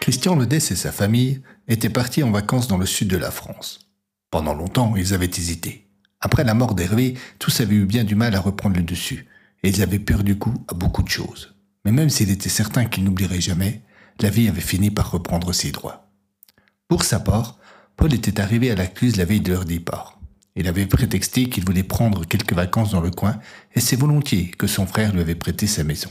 Christian Ledès et sa famille étaient partis en vacances dans le sud de la France. Pendant longtemps, ils avaient hésité. Après la mort d'Hervé, tous avaient eu bien du mal à reprendre le dessus, et ils avaient perdu goût à beaucoup de choses. Mais même s'il était certain qu'ils n'oublieraient jamais, la vie avait fini par reprendre ses droits. Pour sa part, Paul était arrivé à la Cluse la veille de leur départ. Il avait prétexté qu'il voulait prendre quelques vacances dans le coin, et c'est volontiers que son frère lui avait prêté sa maison.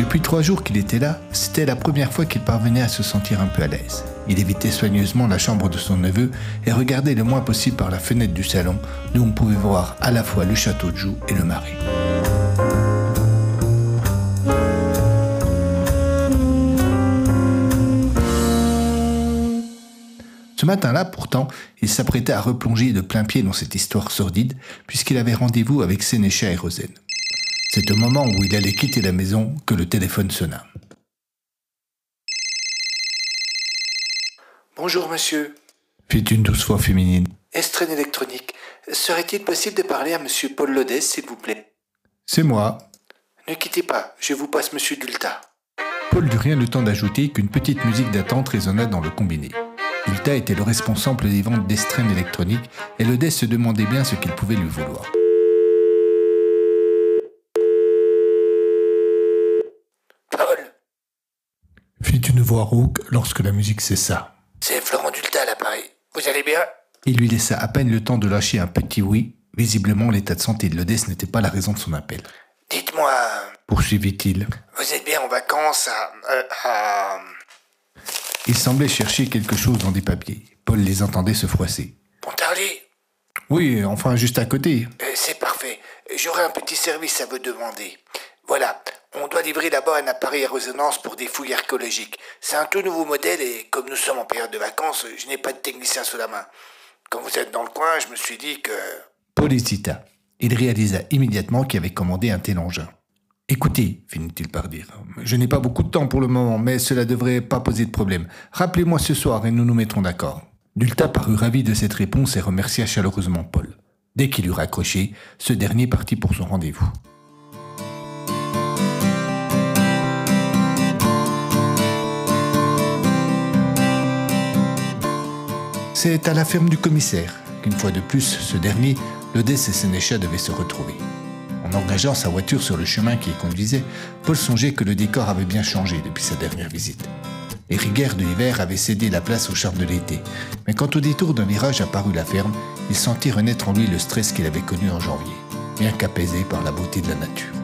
Depuis trois jours qu'il était là, c'était la première fois qu'il parvenait à se sentir un peu à l'aise. Il évitait soigneusement la chambre de son neveu et regardait le moins possible par la fenêtre du salon, d'où on pouvait voir à la fois le château de Joux et le marais. Ce matin-là, pourtant, il s'apprêtait à replonger de plein pied dans cette histoire sordide, puisqu'il avait rendez-vous avec Sénécha et Rosen. C'est au moment où il allait quitter la maison que le téléphone sonna. Bonjour monsieur. Fit une douce voix féminine. Estrène électronique. Serait-il possible de parler à monsieur Paul Lodès, s'il vous plaît? C'est moi. Ne quittez pas, je vous passe monsieur Dulta. Paul n'eut rien le temps d'ajouter qu'une petite musique d'attente résonna dans le combiné. Ulta était le responsable des ventes d'estrène électronique et Lodès se demandait bien ce qu'il pouvait lui vouloir. Paul, fit une voix rauque lorsque la musique cessa. c'est Florent Dulta à l'appareil. Vous allez bien? Il lui laissa à peine le temps de lâcher un petit oui. Visiblement, l'état de santé de Lodès n'était pas la raison de son appel. Dites-moi, Poursuivit-il. vous êtes bien en vacances à... euh, à... Il semblait chercher quelque chose dans des papiers. Paul les entendait se froisser. Pontarlier? Oui, enfin juste à côté. Euh, C'est parfait. J'aurais un petit service à vous demander. Voilà, on doit livrer d'abord un appareil à résonance pour des fouilles archéologiques. C'est un tout nouveau modèle et comme nous sommes en période de vacances, je n'ai pas de technicien sous la main. Quand vous êtes dans le coin, je me suis dit que... Paul hésita. Il réalisa immédiatement qu'il avait commandé un tel engin. Écoutez, finit-il par dire, je n'ai pas beaucoup de temps pour le moment, mais cela devrait pas poser de problème. Rappelez-moi ce soir et nous nous mettrons d'accord. Dulta parut ravi de cette réponse et remercia chaleureusement Paul. Dès qu'il eut raccroché, ce dernier partit pour son rendez-vous. C'est à la ferme du commissaire qu'une fois de plus, ce dernier, Lodès et Sénécha devaient se retrouver. En engageant sa voiture sur le chemin qui y conduisait, Paul songeait que le décor avait bien changé depuis sa dernière visite. Les rigueurs de l'hiver avaient cédé la place au charme de l'été, mais quand au détour d'un virage apparut la ferme, il sentit renaître en lui le stress qu'il avait connu en janvier, bien qu'apaisé par la beauté de la nature.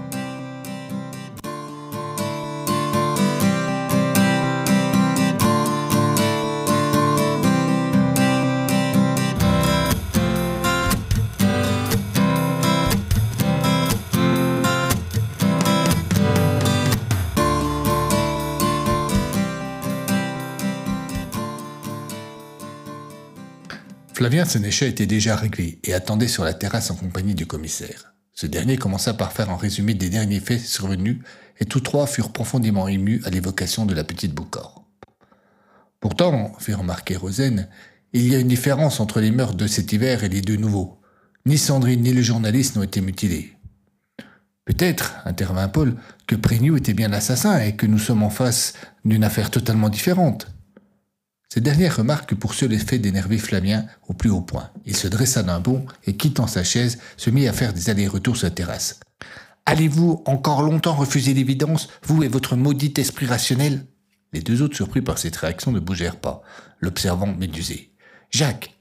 Flavien Sénéchat était déjà arrivé et attendait sur la terrasse en compagnie du commissaire. Ce dernier commença par faire un résumé des derniers faits survenus et tous trois furent profondément émus à l'évocation de la petite Boucor. Pourtant, fit remarquer Rosen, il y a une différence entre les meurtres de cet hiver et les deux nouveaux. Ni Sandrine ni le journaliste n'ont été mutilés. Peut-être, intervint Paul, que Prégnou était bien l'assassin et que nous sommes en face d'une affaire totalement différente. Cette dernière remarque pour seul effet d'énerver Flavien au plus haut point. Il se dressa d'un bond et, quittant sa chaise, se mit à faire des allers-retours sur la terrasse. Allez-vous encore longtemps refuser l'évidence, vous et votre maudit esprit rationnel? Les deux autres, surpris par cette réaction, ne bougèrent pas, l'observant médusé. Jacques,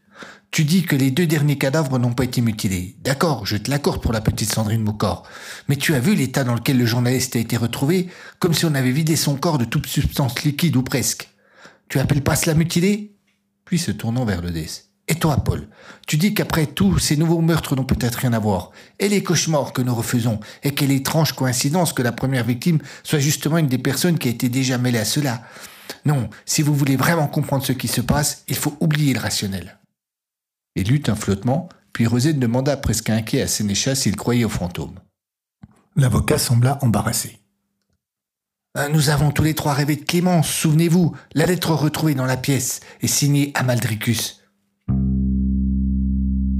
tu dis que les deux derniers cadavres n'ont pas été mutilés. D'accord, je te l'accorde pour la petite Sandrine Moucor. Mais tu as vu l'état dans lequel le journaliste a été retrouvé, comme si on avait vidé son corps de toute substance liquide ou presque. Tu appelles pas cela mutilé? Puis se tournant vers le Et toi, Paul, tu dis qu'après tout, ces nouveaux meurtres n'ont peut-être rien à voir. Et les cauchemars que nous refaisons, et quelle étrange coïncidence que la première victime soit justement une des personnes qui a été déjà mêlée à cela. Non, si vous voulez vraiment comprendre ce qui se passe, il faut oublier le rationnel. Il eut un flottement, puis Rosé demanda presque inquiet à Sénéchal s'il croyait aux fantômes. L'avocat sembla embarrassé. Euh, nous avons tous les trois rêvé de Clémence, souvenez-vous, la lettre retrouvée dans la pièce est signée Amaldricus.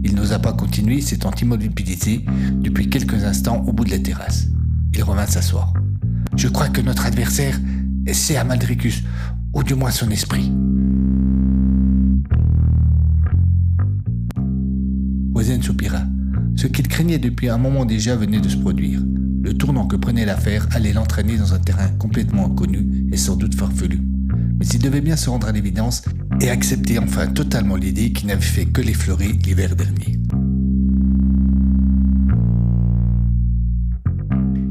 Il n'osa pas continuer, s'étant immobilisé depuis quelques instants au bout de la terrasse. Il revint s'asseoir. Je crois que notre adversaire, c'est Amaldricus, ou du moins son esprit. Rosen soupira. Ce qu'il craignait depuis un moment déjà venait de se produire. Le tournant que prenait l'affaire allait l'entraîner dans un terrain complètement inconnu et sans doute farfelu. Mais il devait bien se rendre à l'évidence et accepter enfin totalement l'idée qu'il n'avait fait que l'effleurer l'hiver dernier.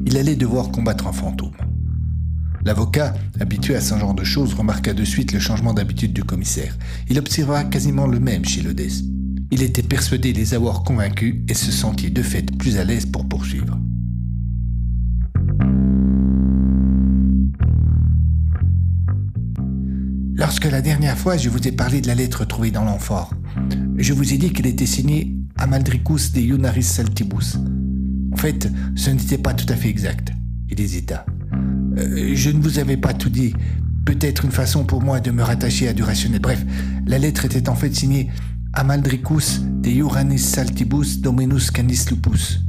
Il allait devoir combattre un fantôme. L'avocat, habitué à ce genre de choses, remarqua de suite le changement d'habitude du commissaire. Il observa quasiment le même chez Lodès. Il était persuadé de les avoir convaincus et se sentit de fait plus à l'aise pour poursuivre. La dernière fois je vous ai parlé de la lettre trouvée dans l'amphore, je vous ai dit qu'elle était signée Amaldricus de Ionaris Saltibus. En fait, ce n'était pas tout à fait exact. Il hésita. Euh, je ne vous avais pas tout dit. Peut-être une façon pour moi de me rattacher à du rationnel. Bref, la lettre était en fait signée Amaldricus de Ioranis Saltibus Dominus Canis Lupus,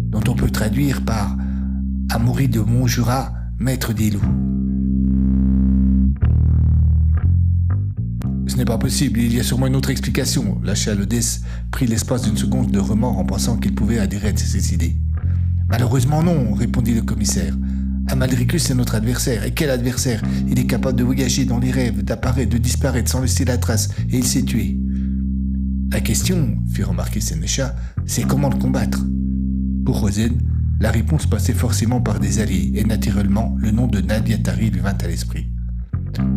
dont on peut traduire par Amaury de Montjura, maître des loups. N'est pas possible, il y a sûrement une autre explication. Lâcha Lodès prit l'espace d'une seconde de remords en pensant qu'il pouvait adhérer à ses idées. Malheureusement non, répondit le commissaire. Amaldricus est notre adversaire. Et quel adversaire? Il est capable de voyager dans les rêves, d'apparaître, de disparaître sans laisser la trace, et il s'est tué. La question, fit remarquer Sénécha, c'est comment le combattre? Pour Rosen, la réponse passait forcément par des alliés, et naturellement, le nom de Nadia Tari lui vint à l'esprit.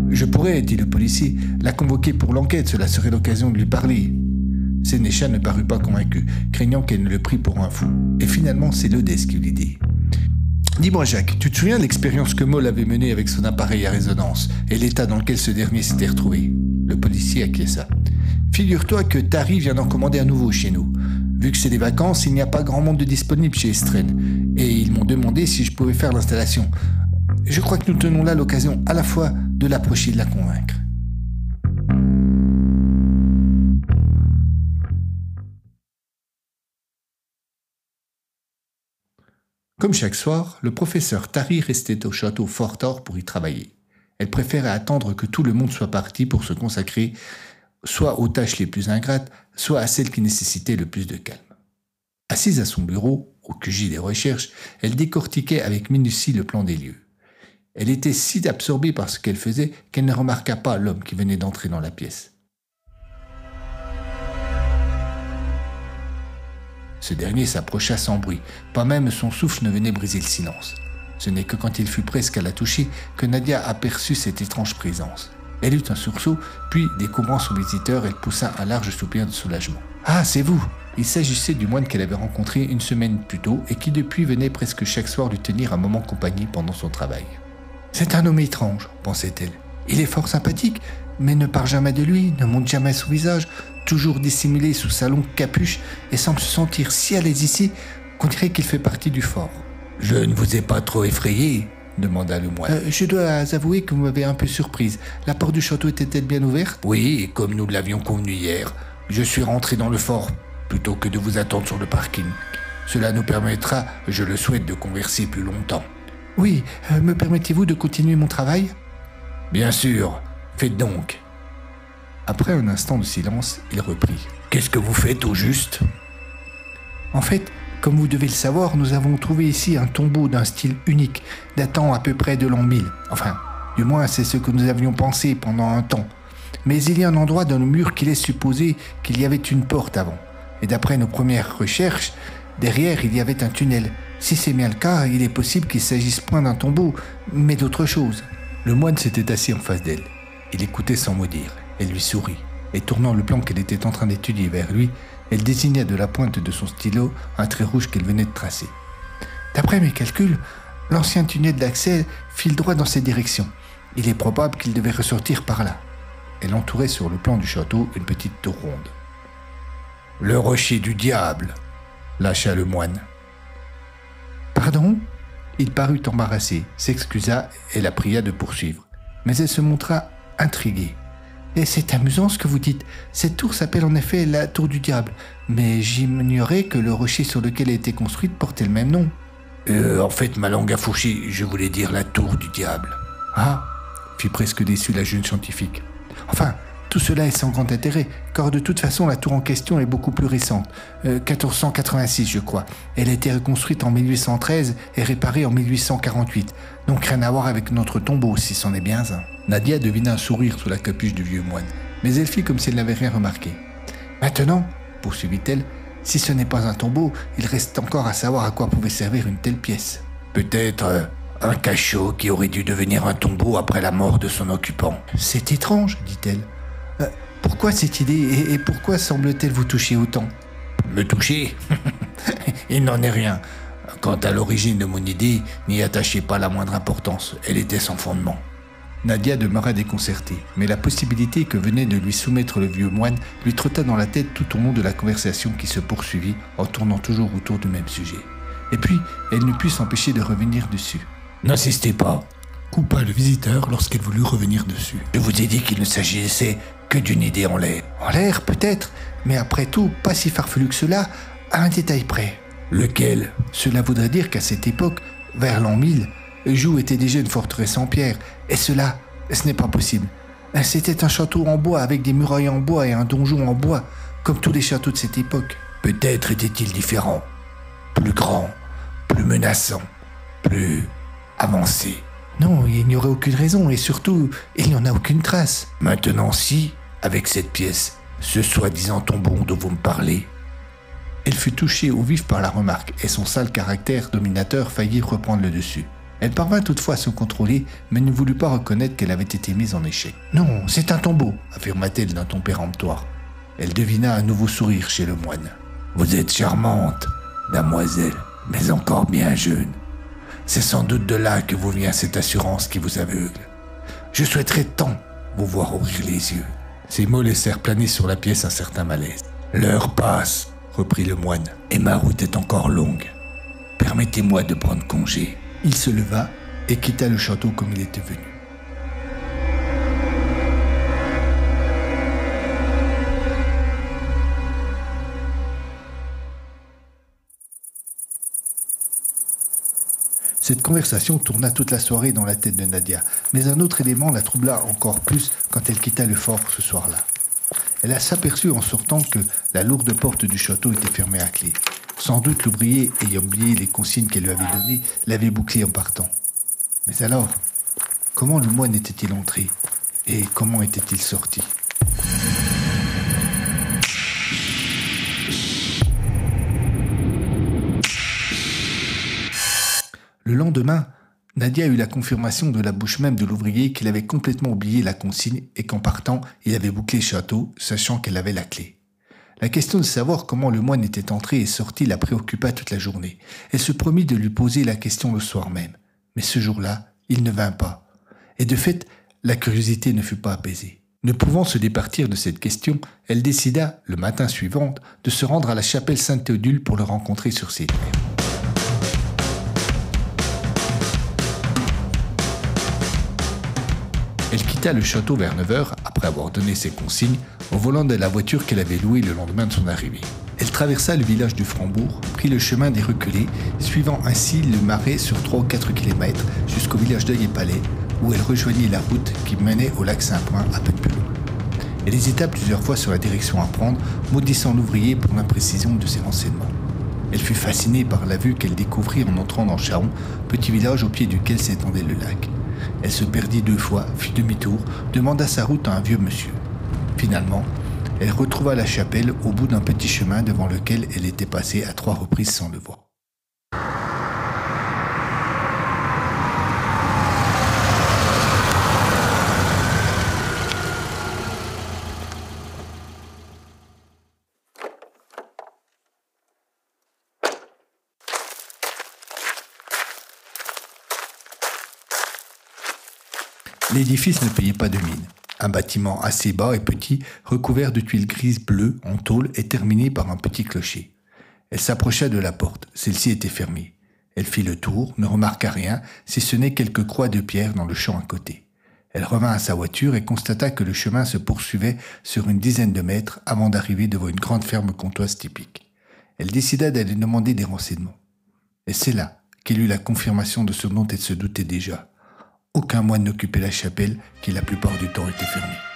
Je pourrais, dit le policier, la convoquer pour l'enquête, cela serait l'occasion de lui parler. Sénécha ne parut pas convaincu, craignant qu'elle ne le prît pour un fou. Et finalement, c'est Lodès qui lui dit. Dis-moi, Jacques, tu te souviens de l'expérience que Moll avait menée avec son appareil à résonance et l'état dans lequel ce dernier s'était retrouvé? Le policier acquiesça. Figure-toi que Tari vient d'en commander un nouveau chez nous. Vu que c'est des vacances, il n'y a pas grand monde de disponible chez Estren. Et ils m'ont demandé si je pouvais faire l'installation. Je crois que nous tenons là l'occasion à la fois de l'approcher et de la convaincre. Comme chaque soir, le professeur Tari restait au château fort pour y travailler. Elle préférait attendre que tout le monde soit parti pour se consacrer soit aux tâches les plus ingrates, soit à celles qui nécessitaient le plus de calme. Assise à son bureau, au QG des recherches, elle décortiquait avec minutie le plan des lieux. Elle était si absorbée par ce qu'elle faisait qu'elle ne remarqua pas l'homme qui venait d'entrer dans la pièce. Ce dernier s'approcha sans bruit, pas même son souffle ne venait briser le silence. Ce n'est que quand il fut presque à la toucher que Nadia aperçut cette étrange présence. Elle eut un sursaut, puis, découvrant son visiteur, elle poussa un large soupir de soulagement. Ah, c'est vous Il s'agissait du moine qu'elle avait rencontré une semaine plus tôt et qui depuis venait presque chaque soir lui tenir un moment compagnie pendant son travail. C'est un homme étrange, pensait-elle. Il est fort sympathique, mais ne part jamais de lui, ne montre jamais son visage, toujours dissimulé sous sa longue capuche et semble se sentir si à l'aise ici qu'on dirait qu'il fait partie du fort. Je ne vous ai pas trop effrayé demanda le moine. Euh, je dois avouer que vous m'avez un peu surprise. La porte du château était-elle bien ouverte? Oui, comme nous l'avions convenu hier. Je suis rentré dans le fort plutôt que de vous attendre sur le parking. Cela nous permettra, je le souhaite, de converser plus longtemps. Oui, euh, me permettez-vous de continuer mon travail? Bien sûr, faites donc. Après un instant de silence, il reprit. Qu'est-ce que vous faites au juste? En fait, comme vous devez le savoir, nous avons trouvé ici un tombeau d'un style unique, datant à peu près de l'an 1000. Enfin, Du moins, c'est ce que nous avions pensé pendant un temps. Mais il y a un endroit dans le mur qui laisse supposer qu'il y avait une porte avant. Et d'après nos premières recherches, derrière il y avait un tunnel. Si c'est bien le cas, il est possible qu'il s'agisse point d'un tombeau, mais d'autre chose. Le moine s'était assis en face d'elle. Il écoutait sans mot dire. Elle lui sourit, et tournant le plan qu'elle était en train d'étudier vers lui, elle désigna de la pointe de son stylo un trait rouge qu'elle venait de tracer. D'après mes calculs, l'ancien tunnel d'accès file droit dans cette direction. Il est probable qu'il devait ressortir par là. Elle entourait sur le plan du château une petite tour ronde. Le rocher du diable, lâcha le moine. Pardon? Il parut embarrassé, s'excusa et la pria de poursuivre. Mais elle se montra intriguée. Et c'est amusant ce que vous dites. Cette tour s'appelle en effet la tour du diable, mais j'ignorais que le rocher sur lequel elle était construite portait le même nom. Euh, en fait, ma langue a fourché, je voulais dire la tour du diable. Ah fit presque déçu la jeune scientifique. Enfin, tout cela est sans grand intérêt, car de toute façon la tour en question est beaucoup plus récente, 1486 euh, je crois. Elle a été reconstruite en 1813 et réparée en 1848, donc rien à voir avec notre tombeau si c'en est bien un. Nadia devina un sourire sous la capuche du vieux moine, mais elle fit comme si elle n'avait rien remarqué. Maintenant, poursuivit-elle, si ce n'est pas un tombeau, il reste encore à savoir à quoi pouvait servir une telle pièce. Peut-être euh, un cachot qui aurait dû devenir un tombeau après la mort de son occupant. C'est étrange, dit-elle. Pourquoi cette idée et, pourquoi semble-t-elle vous toucher autant? Me toucher? Il n'en est rien. Quant à l'origine de mon idée, n'y attachez pas la moindre importance. Elle était sans fondement. Nadia demeura déconcertée, mais la possibilité que venait de lui soumettre le vieux moine lui trotta dans la tête tout au long de la conversation qui se poursuivit en tournant toujours autour du même sujet. Et puis, elle ne put s'empêcher de revenir dessus. N'insistez pas, coupa le visiteur lorsqu'elle voulut revenir dessus. Je vous ai dit qu'il ne s'agissait que d'une idée en l'air. En l'air, peut-être, mais après tout, pas si farfelu que cela, à un détail près. Lequel? Cela voudrait dire qu'à cette époque, vers l'an 1000, Joux était déjà une forteresse en pierre, et cela, ce n'est pas possible. C'était un château en bois avec des murailles en bois et un donjon en bois, comme tous les châteaux de cette époque. Peut-être était-il différent, plus grand, plus menaçant, plus avancé. Non, il n'y aurait aucune raison, et surtout, il n'y en a aucune trace. Maintenant, si, avec cette pièce, ce soi-disant tombeau dont vous me parlez. Elle fut touchée au vif par la remarque, et son sale caractère dominateur faillit reprendre le dessus. Elle parvint toutefois à se contrôler, mais ne voulut pas reconnaître qu'elle avait été mise en échec. Non, c'est un tombeau, affirma-t-elle d'un ton péremptoire. Elle devina un nouveau sourire chez le moine. Vous êtes charmante, damoiselle, mais encore bien jeune. C'est sans doute de là que vous vient cette assurance qui vous aveugle. Je souhaiterais tant vous voir ouvrir les yeux. Ces mots laissèrent planer sur la pièce un certain malaise. L'heure passe, reprit le moine, et ma route est encore longue. Permettez-moi de prendre congé. Il se leva et quitta le château comme il était venu. Cette conversation tourna toute la soirée dans la tête de Nadia, mais un autre élément la troubla encore plus quand elle quitta le fort ce soir-là. Elle s'aperçut en sortant que la lourde porte du château était fermée à clé. Sans doute l'ouvrier, ayant oublié les consignes qu'elle lui avait données, l'avait bouclée en partant. Mais alors, comment le moine était-il entré Et comment était-il sorti? Le lendemain, Nadia eut la confirmation de la bouche même de l'ouvrier qu'il avait complètement oublié la consigne et qu'en partant, il avait bouclé le château, sachant qu'elle avait la clé. La question de savoir comment le moine était entré et sorti la préoccupa toute la journée. Elle se promit de lui poser la question le soir même. Mais ce jour-là, il ne vint pas. Et de fait, la curiosité ne fut pas apaisée. Ne pouvant se départir de cette question, elle décida, le matin suivant, de se rendre à la chapelle Saint-Théodule pour le rencontrer sur ses terres. Elle quitta le château vers 9 h après avoir donné ses consignes au volant de la voiture qu'elle avait louée le lendemain de son arrivée. Elle traversa le village du Frambourg, prit le chemin des reculés, suivant ainsi le marais sur 3 ou 4 km jusqu'au village et Palais, où elle rejoignit la route qui menait au lac Saint-Point à peine plus loin. Elle hésita plusieurs fois sur la direction à prendre, maudissant l'ouvrier pour l'imprécision de ses renseignements. Elle fut fascinée par la vue qu'elle découvrit en entrant dans Charon, petit village au pied duquel s'étendait le lac. Elle se perdit deux fois, fit demi-tour, demanda sa route à un vieux monsieur. Finalement, elle retrouva la chapelle au bout d'un petit chemin devant lequel elle était passée à trois reprises sans le voir. L'édifice ne payait pas de mine. Un bâtiment assez bas et petit, recouvert de tuiles grises bleues en tôle et terminé par un petit clocher. Elle s'approcha de la porte. Celle-ci était fermée. Elle fit le tour, ne remarqua rien, si ce n'est quelques croix de pierre dans le champ à côté. Elle revint à sa voiture et constata que le chemin se poursuivait sur une dizaine de mètres avant d'arriver devant une grande ferme comtoise typique. Elle décida d'aller demander des renseignements. Et c'est là qu'elle eut la confirmation de ce dont elle se doutait déjà. Aucun moine n'occupait la chapelle qui la plupart du temps était fermée.